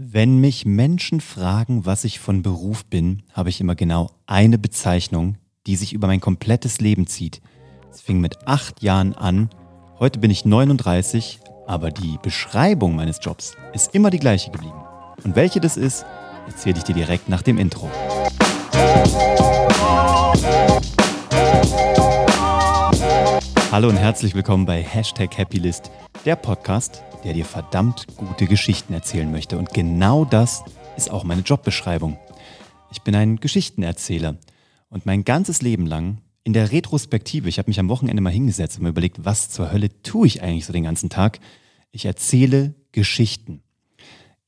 Wenn mich Menschen fragen, was ich von Beruf bin, habe ich immer genau eine Bezeichnung, die sich über mein komplettes Leben zieht. Es fing mit acht Jahren an, heute bin ich 39, aber die Beschreibung meines Jobs ist immer die gleiche geblieben. Und welche das ist, erzähle ich dir direkt nach dem Intro. Hallo und herzlich willkommen bei Hashtag Happylist, der Podcast, der dir verdammt gute Geschichten erzählen möchte. Und genau das ist auch meine Jobbeschreibung. Ich bin ein Geschichtenerzähler und mein ganzes Leben lang in der Retrospektive, ich habe mich am Wochenende mal hingesetzt und mir überlegt, was zur Hölle tue ich eigentlich so den ganzen Tag? Ich erzähle Geschichten.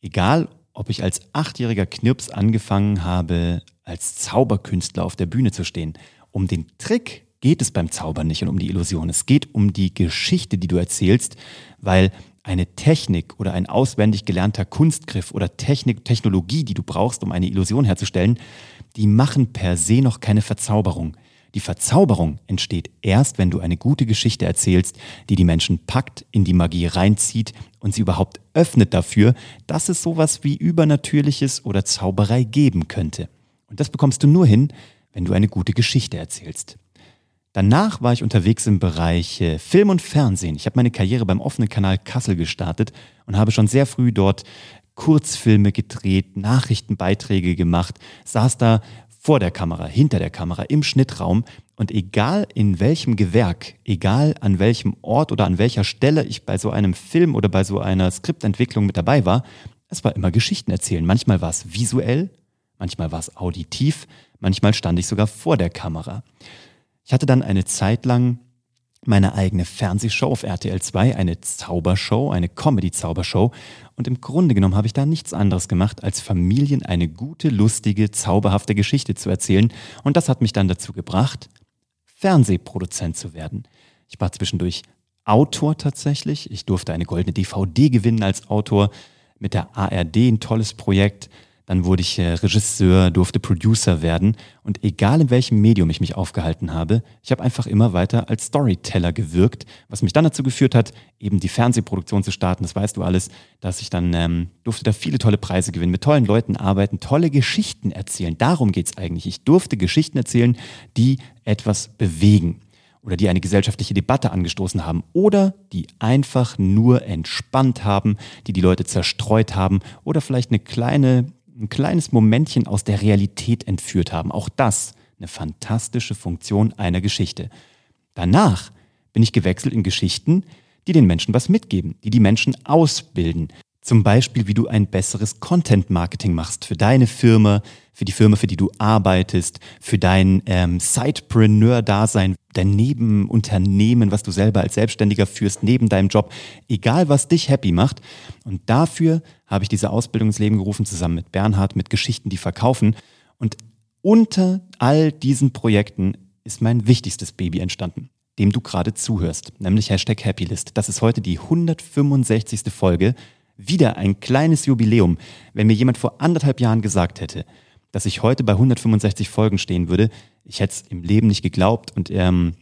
Egal, ob ich als achtjähriger Knirps angefangen habe, als Zauberkünstler auf der Bühne zu stehen. Um den Trick geht es beim Zaubern nicht und um die Illusion. Es geht um die Geschichte, die du erzählst, weil eine Technik oder ein auswendig gelernter Kunstgriff oder Technik, Technologie, die du brauchst, um eine Illusion herzustellen, die machen per se noch keine Verzauberung. Die Verzauberung entsteht erst, wenn du eine gute Geschichte erzählst, die die Menschen packt, in die Magie reinzieht und sie überhaupt öffnet dafür, dass es sowas wie Übernatürliches oder Zauberei geben könnte. Und das bekommst du nur hin, wenn du eine gute Geschichte erzählst. Danach war ich unterwegs im Bereich äh, Film und Fernsehen. Ich habe meine Karriere beim offenen Kanal Kassel gestartet und habe schon sehr früh dort Kurzfilme gedreht, Nachrichtenbeiträge gemacht, saß da vor der Kamera, hinter der Kamera, im Schnittraum und egal in welchem Gewerk, egal an welchem Ort oder an welcher Stelle ich bei so einem Film oder bei so einer Skriptentwicklung mit dabei war, es war immer Geschichten erzählen. Manchmal war es visuell, manchmal war es auditiv, manchmal stand ich sogar vor der Kamera. Ich hatte dann eine Zeit lang meine eigene Fernsehshow auf RTL 2, eine Zaubershow, eine Comedy-Zaubershow. Und im Grunde genommen habe ich da nichts anderes gemacht, als Familien eine gute, lustige, zauberhafte Geschichte zu erzählen. Und das hat mich dann dazu gebracht, Fernsehproduzent zu werden. Ich war zwischendurch Autor tatsächlich. Ich durfte eine goldene DVD gewinnen als Autor. Mit der ARD ein tolles Projekt. Dann wurde ich äh, Regisseur, durfte Producer werden. Und egal in welchem Medium ich mich aufgehalten habe, ich habe einfach immer weiter als Storyteller gewirkt, was mich dann dazu geführt hat, eben die Fernsehproduktion zu starten. Das weißt du alles, dass ich dann ähm, durfte da viele tolle Preise gewinnen, mit tollen Leuten arbeiten, tolle Geschichten erzählen. Darum geht's eigentlich. Ich durfte Geschichten erzählen, die etwas bewegen oder die eine gesellschaftliche Debatte angestoßen haben oder die einfach nur entspannt haben, die die Leute zerstreut haben oder vielleicht eine kleine ein kleines Momentchen aus der Realität entführt haben. Auch das eine fantastische Funktion einer Geschichte. Danach bin ich gewechselt in Geschichten, die den Menschen was mitgeben, die die Menschen ausbilden. Zum Beispiel, wie du ein besseres Content-Marketing machst für deine Firma, für die Firma, für die du arbeitest, für dein ähm, Sidepreneur-Dasein, dein Nebenunternehmen, was du selber als Selbstständiger führst, neben deinem Job, egal was dich happy macht. Und dafür habe ich diese Ausbildung ins Leben gerufen, zusammen mit Bernhard, mit Geschichten, die verkaufen. Und unter all diesen Projekten ist mein wichtigstes Baby entstanden, dem du gerade zuhörst, nämlich Hashtag Happylist. Das ist heute die 165. Folge. Wieder ein kleines Jubiläum. Wenn mir jemand vor anderthalb Jahren gesagt hätte, dass ich heute bei 165 Folgen stehen würde, ich hätte es im Leben nicht geglaubt und ähm,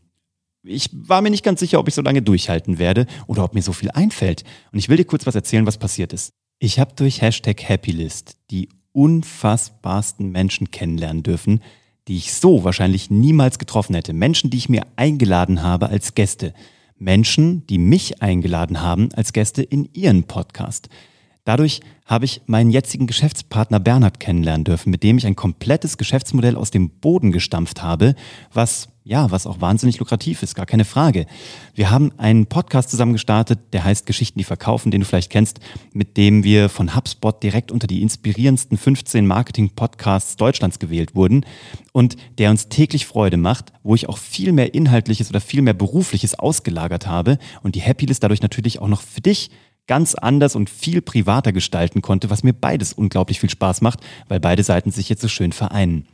ich war mir nicht ganz sicher, ob ich so lange durchhalten werde oder ob mir so viel einfällt. Und ich will dir kurz was erzählen, was passiert ist. Ich habe durch Hashtag Happylist die unfassbarsten Menschen kennenlernen dürfen, die ich so wahrscheinlich niemals getroffen hätte. Menschen, die ich mir eingeladen habe als Gäste. Menschen, die mich eingeladen haben als Gäste in ihren Podcast. Dadurch habe ich meinen jetzigen Geschäftspartner Bernhard kennenlernen dürfen, mit dem ich ein komplettes Geschäftsmodell aus dem Boden gestampft habe, was ja, was auch wahnsinnig lukrativ ist, gar keine Frage. Wir haben einen Podcast zusammen gestartet, der heißt Geschichten, die verkaufen, den du vielleicht kennst, mit dem wir von HubSpot direkt unter die inspirierendsten 15 Marketing-Podcasts Deutschlands gewählt wurden und der uns täglich Freude macht, wo ich auch viel mehr Inhaltliches oder viel mehr Berufliches ausgelagert habe und die Happy List dadurch natürlich auch noch für dich ganz anders und viel privater gestalten konnte, was mir beides unglaublich viel Spaß macht, weil beide Seiten sich jetzt so schön vereinen.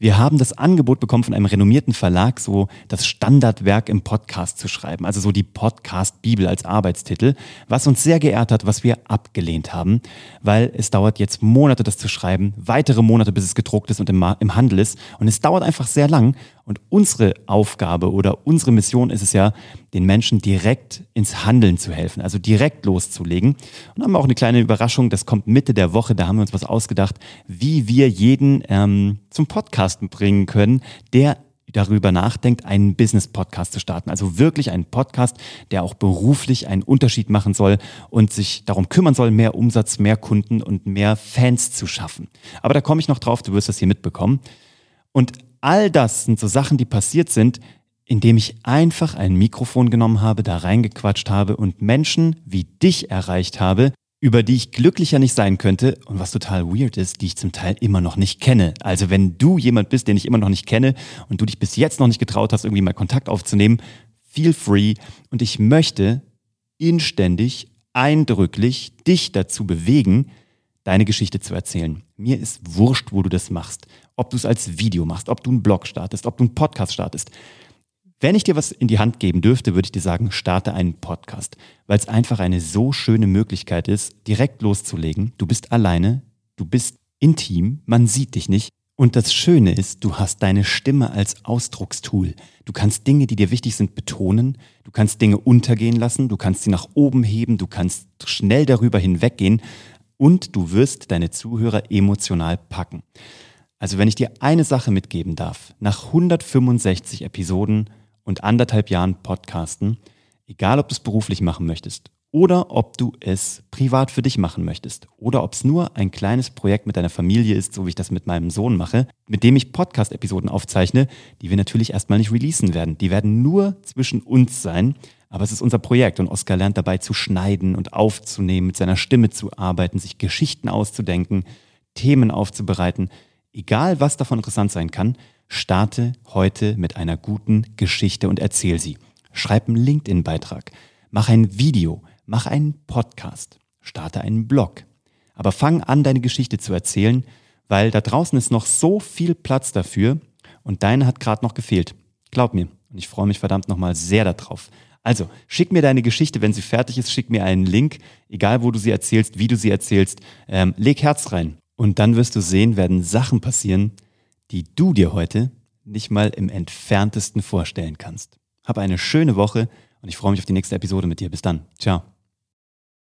Wir haben das Angebot bekommen von einem renommierten Verlag, so das Standardwerk im Podcast zu schreiben, also so die Podcast-Bibel als Arbeitstitel, was uns sehr geehrt hat, was wir abgelehnt haben, weil es dauert jetzt Monate, das zu schreiben, weitere Monate, bis es gedruckt ist und im, im Handel ist und es dauert einfach sehr lang Und unsere Aufgabe oder unsere Mission ist es ja, den Menschen direkt ins Handeln zu helfen, also direkt loszulegen. Und haben wir auch eine kleine Überraschung, das kommt Mitte der Woche, da haben wir uns was ausgedacht, wie wir jeden ähm, zum Podcasten bringen können, der darüber nachdenkt, einen Business-Podcast zu starten. Also wirklich einen Podcast, der auch beruflich einen Unterschied machen soll und sich darum kümmern soll, mehr Umsatz, mehr Kunden und mehr Fans zu schaffen. Aber da komme ich noch drauf, du wirst das hier mitbekommen. Und all das sind so Sachen, die passiert sind, indem ich einfach ein Mikrofon genommen habe, da reingequatscht habe und Menschen wie dich erreicht habe, über die ich glücklicher nicht sein könnte und was total weird ist, die ich zum Teil immer noch nicht kenne. Also wenn du jemand bist, den ich immer noch nicht kenne und du dich bis jetzt noch nicht getraut hast, irgendwie mal Kontakt aufzunehmen, feel free und ich möchte inständig, eindrücklich dich dazu bewegen, deine Geschichte zu erzählen. Mir ist wurscht, wo du das machst. Ob du es als Video machst, ob du einen Blog startest, ob du einen Podcast startest. Wenn ich dir was in die Hand geben dürfte, würde ich dir sagen, starte einen Podcast, weil es einfach eine so schöne Möglichkeit ist, direkt loszulegen. Du bist alleine, du bist intim, man sieht dich nicht. Und das Schöne ist, du hast deine Stimme als Ausdruckstool. Du kannst Dinge, die dir wichtig sind, betonen. Du kannst Dinge untergehen lassen. Du kannst sie nach oben heben. Du kannst schnell darüber hinweggehen. Und du wirst deine Zuhörer emotional packen. Also wenn ich dir eine Sache mitgeben darf, nach 165 Episoden und anderthalb Jahren Podcasten, egal ob du es beruflich machen möchtest oder ob du es privat für dich machen möchtest oder ob es nur ein kleines Projekt mit deiner Familie ist, so wie ich das mit meinem Sohn mache, mit dem ich Podcast-Episoden aufzeichne, die wir natürlich erstmal nicht releasen werden. Die werden nur zwischen uns sein, aber es ist unser Projekt und Oskar lernt dabei zu schneiden und aufzunehmen, mit seiner Stimme zu arbeiten, sich Geschichten auszudenken, Themen aufzubereiten. Egal, was davon interessant sein kann, Starte heute mit einer guten Geschichte und erzähl sie. Schreib einen LinkedIn-Beitrag, mach ein Video, mach einen Podcast, starte einen Blog. Aber fang an, deine Geschichte zu erzählen, weil da draußen ist noch so viel Platz dafür und deine hat gerade noch gefehlt. Glaub mir. Und ich freue mich verdammt nochmal sehr darauf. Also, schick mir deine Geschichte, wenn sie fertig ist, schick mir einen Link, egal wo du sie erzählst, wie du sie erzählst, ähm, leg Herz rein. Und dann wirst du sehen, werden Sachen passieren, die du dir heute nicht mal im entferntesten vorstellen kannst. Hab eine schöne Woche und ich freue mich auf die nächste Episode mit dir. Bis dann. Ciao.